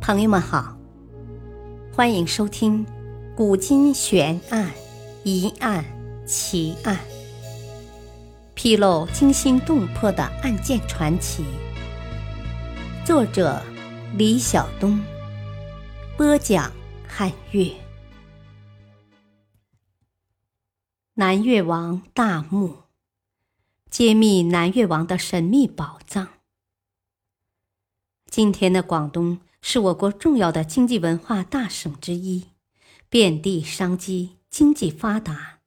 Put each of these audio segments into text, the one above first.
朋友们好，欢迎收听《古今悬案、疑案、奇案》，披露惊心动魄的案件传奇。作者：李晓东，播讲：汉月。南越王大墓，揭秘南越王的神秘宝藏。今天的广东是我国重要的经济文化大省之一，遍地商机，经济发达。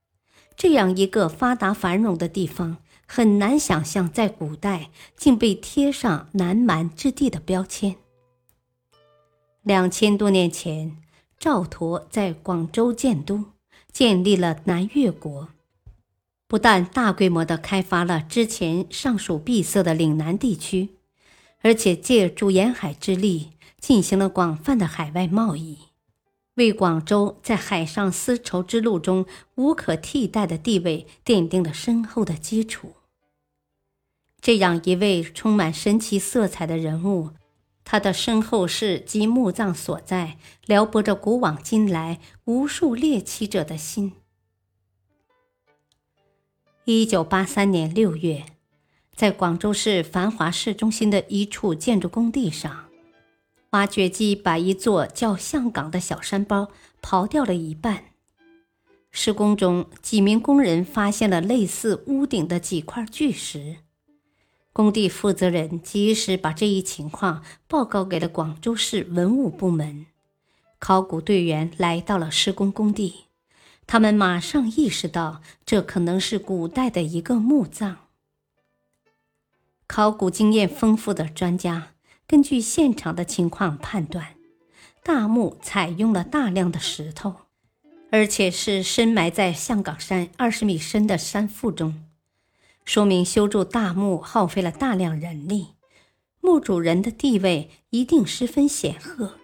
这样一个发达繁荣的地方，很难想象在古代竟被贴上南蛮之地的标签。两千多年前，赵佗在广州建都，建立了南越国，不但大规模地开发了之前尚属闭塞的岭南地区。而且借助沿海之力，进行了广泛的海外贸易，为广州在海上丝绸之路中无可替代的地位奠定了深厚的基础。这样一位充满神奇色彩的人物，他的身后事及墓葬所在，撩拨着古往今来无数猎奇者的心。一九八三年六月。在广州市繁华市中心的一处建筑工地上，挖掘机把一座叫象岗的小山包刨掉了一半。施工中，几名工人发现了类似屋顶的几块巨石。工地负责人及时把这一情况报告给了广州市文物部门。考古队员来到了施工工地，他们马上意识到这可能是古代的一个墓葬。考古经验丰富的专家根据现场的情况判断，大墓采用了大量的石头，而且是深埋在象岗山二十米深的山腹中，说明修筑大墓耗费了大量人力，墓主人的地位一定十分显赫。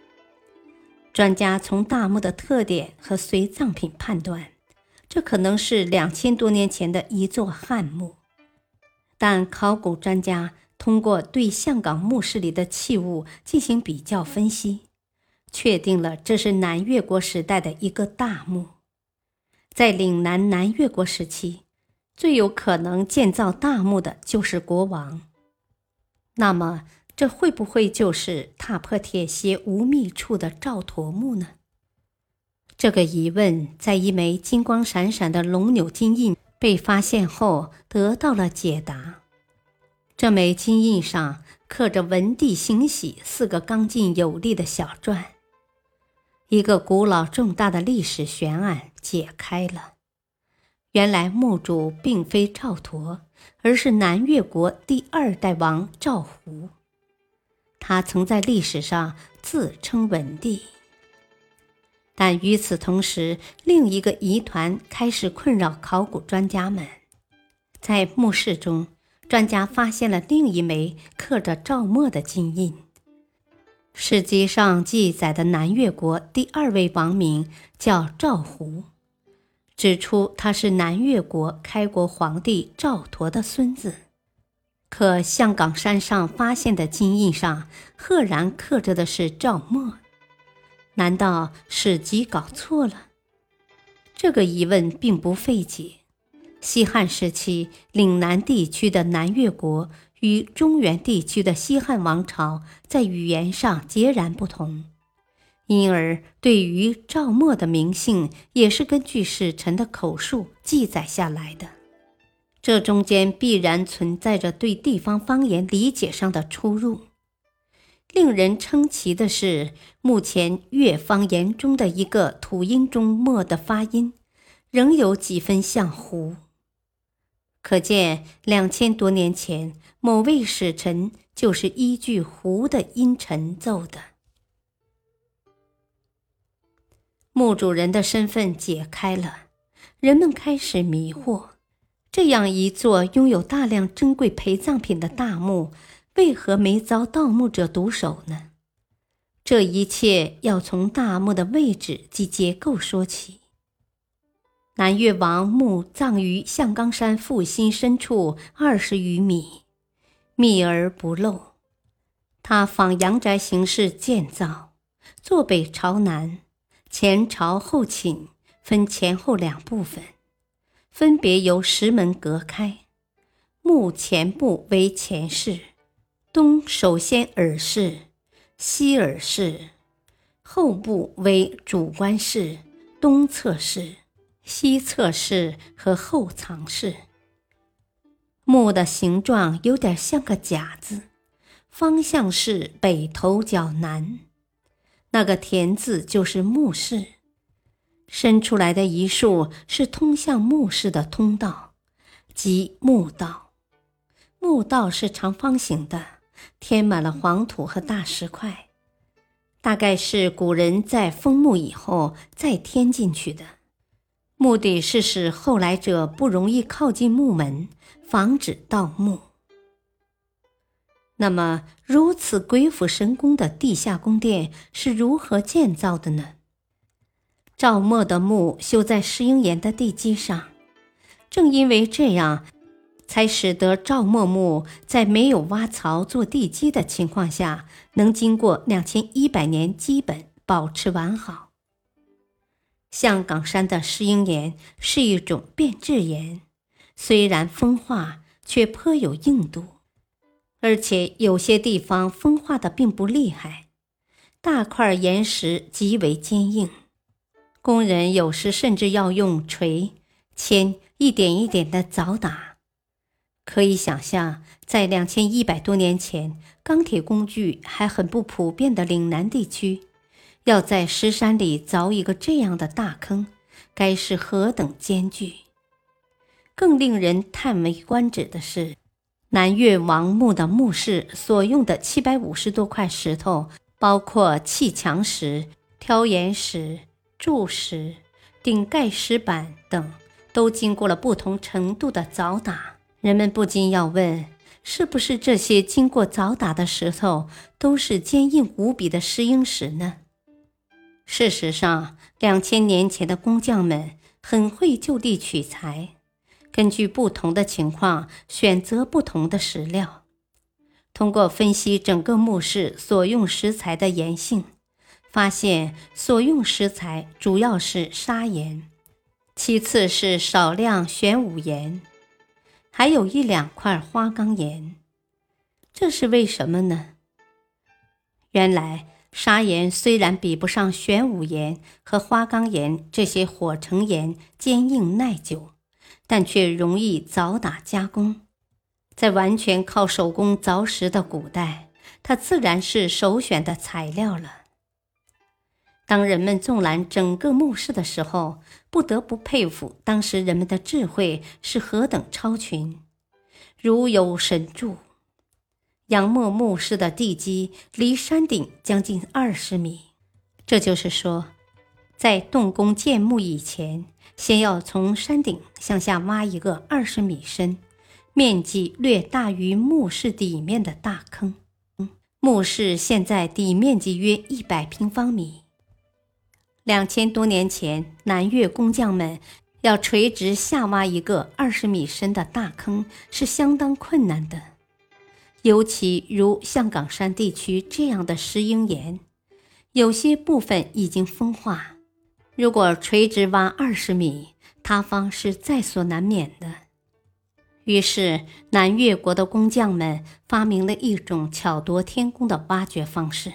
专家从大墓的特点和随葬品判断，这可能是两千多年前的一座汉墓。但考古专家通过对象港墓室里的器物进行比较分析，确定了这是南越国时代的一个大墓。在岭南南越国时期，最有可能建造大墓的就是国王。那么，这会不会就是踏破铁鞋无觅处的赵佗墓呢？这个疑问在一枚金光闪闪的龙钮金印。被发现后得到了解答。这枚金印上刻着“文帝行玺”四个刚劲有力的小篆，一个古老重大的历史悬案解开了。原来墓主并非赵佗，而是南越国第二代王赵胡。他曾在历史上自称文帝。但与此同时，另一个疑团开始困扰考古专家们。在墓室中，专家发现了另一枚刻着赵默的金印。史籍上记载的南越国第二位王名叫赵胡，指出他是南越国开国皇帝赵佗的孙子。可象岗山上发现的金印上，赫然刻着的是赵默。难道史籍搞错了？这个疑问并不费解。西汉时期，岭南地区的南越国与中原地区的西汉王朝在语言上截然不同，因而对于赵墨的名姓也是根据使臣的口述记载下来的。这中间必然存在着对地方方言理解上的出入。令人称奇的是，目前粤方言中的一个土音中“墨”的发音，仍有几分像“胡”，可见两千多年前某位使臣就是依据“胡”的音陈奏的。墓主人的身份解开了，人们开始迷惑：这样一座拥有大量珍贵陪葬品的大墓。为何没遭盗墓者毒手呢？这一切要从大墓的位置及结构说起。南越王墓葬于象岗山腹心深处二十余米，密而不漏。它仿阳宅形式建造，坐北朝南，前朝后寝，分前后两部分，分别由石门隔开。墓前部为前室，东首先耳室，西耳室；后部为主棺室，东侧室、西侧室和后藏室。墓的形状有点像个甲字，方向是北头角南。那个田字就是墓室，伸出来的一竖是通向墓室的通道，即墓道。墓道是长方形的，填满了黄土和大石块，大概是古人在封墓以后再填进去的，目的是使后来者不容易靠近墓门，防止盗墓。那么，如此鬼斧神工的地下宫殿是如何建造的呢？赵默的墓修在石英岩的地基上，正因为这样，才使得赵默墓在没有挖槽做地基的情况下，能经过两千一百年基本保持完好。象岗山的石英岩是一种变质岩，虽然风化，却颇有硬度。而且有些地方风化的并不厉害，大块岩石极为坚硬，工人有时甚至要用锤、钎一点一点的凿打。可以想象，在两千一百多年前，钢铁工具还很不普遍的岭南地区，要在石山里凿一个这样的大坑，该是何等艰巨！更令人叹为观止的是。南越王墓的墓室所用的七百五十多块石头，包括砌墙石、挑岩石、柱石、顶盖石板等，都经过了不同程度的凿打。人们不禁要问：是不是这些经过凿打的石头都是坚硬无比的石英石呢？事实上，两千年前的工匠们很会就地取材。根据不同的情况选择不同的石料，通过分析整个墓室所用石材的岩性，发现所用石材主要是砂岩，其次是少量玄武岩，还有一两块花岗岩。这是为什么呢？原来砂岩虽然比不上玄武岩和花岗岩这些火成岩坚硬耐久。但却容易凿打加工，在完全靠手工凿石的古代，它自然是首选的材料了。当人们纵览整个墓室的时候，不得不佩服当时人们的智慧是何等超群。如有神助，杨默墓室的地基离山顶将近二十米，这就是说，在动工建墓以前。先要从山顶向下挖一个二十米深、面积略大于墓室底面的大坑。墓室现在底面积约一百平方米。两千多年前，南越工匠们要垂直下挖一个二十米深的大坑是相当困难的，尤其如象岗山地区这样的石英岩，有些部分已经风化。如果垂直挖二十米，塌方是在所难免的。于是，南越国的工匠们发明了一种巧夺天工的挖掘方式，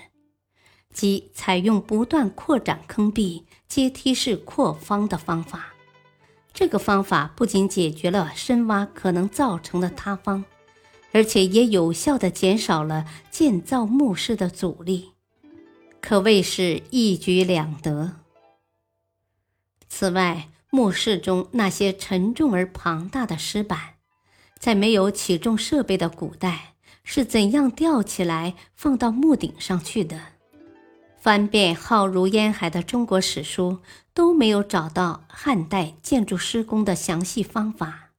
即采用不断扩展坑壁、阶梯式扩方的方法。这个方法不仅解决了深挖可能造成的塌方，而且也有效地减少了建造墓室的阻力，可谓是一举两得。此外，墓室中那些沉重而庞大的石板，在没有起重设备的古代是怎样吊起来放到墓顶上去的？翻遍浩如烟海的中国史书，都没有找到汉代建筑施工的详细方法。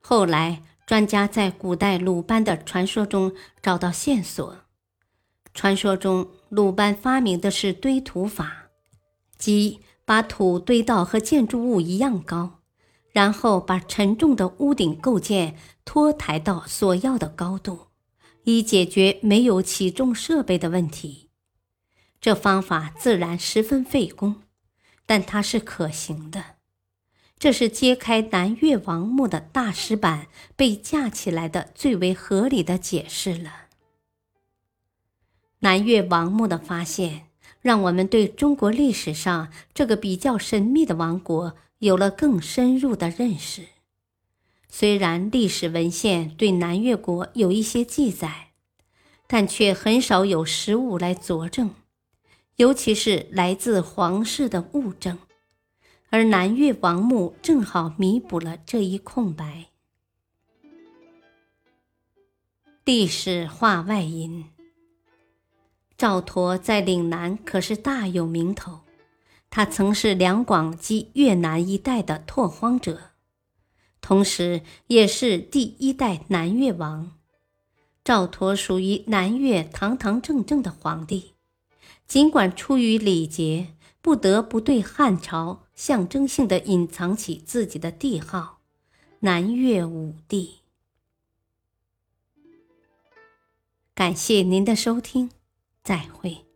后来，专家在古代鲁班的传说中找到线索。传说中，鲁班发明的是堆土法，即。把土堆到和建筑物一样高，然后把沉重的屋顶构件托抬到所要的高度，以解决没有起重设备的问题。这方法自然十分费工，但它是可行的。这是揭开南越王墓的大石板被架起来的最为合理的解释了。南越王墓的发现，让我们对中国历史上这个比较神秘的王国有了更深入的认识。虽然历史文献对南越国有一些记载，但却很少有实物来佐证，尤其是来自皇室的物证。而南越王墓正好弥补了这一空白。历史话外音：赵佗在岭南可是大有名头，他曾是两广及越南一带的拓荒者，同时也是第一代南越王。赵佗属于南越堂堂正正的皇帝，尽管出于礼节。不得不对汉朝象征性的隐藏起自己的帝号“南越武帝”。感谢您的收听，再会。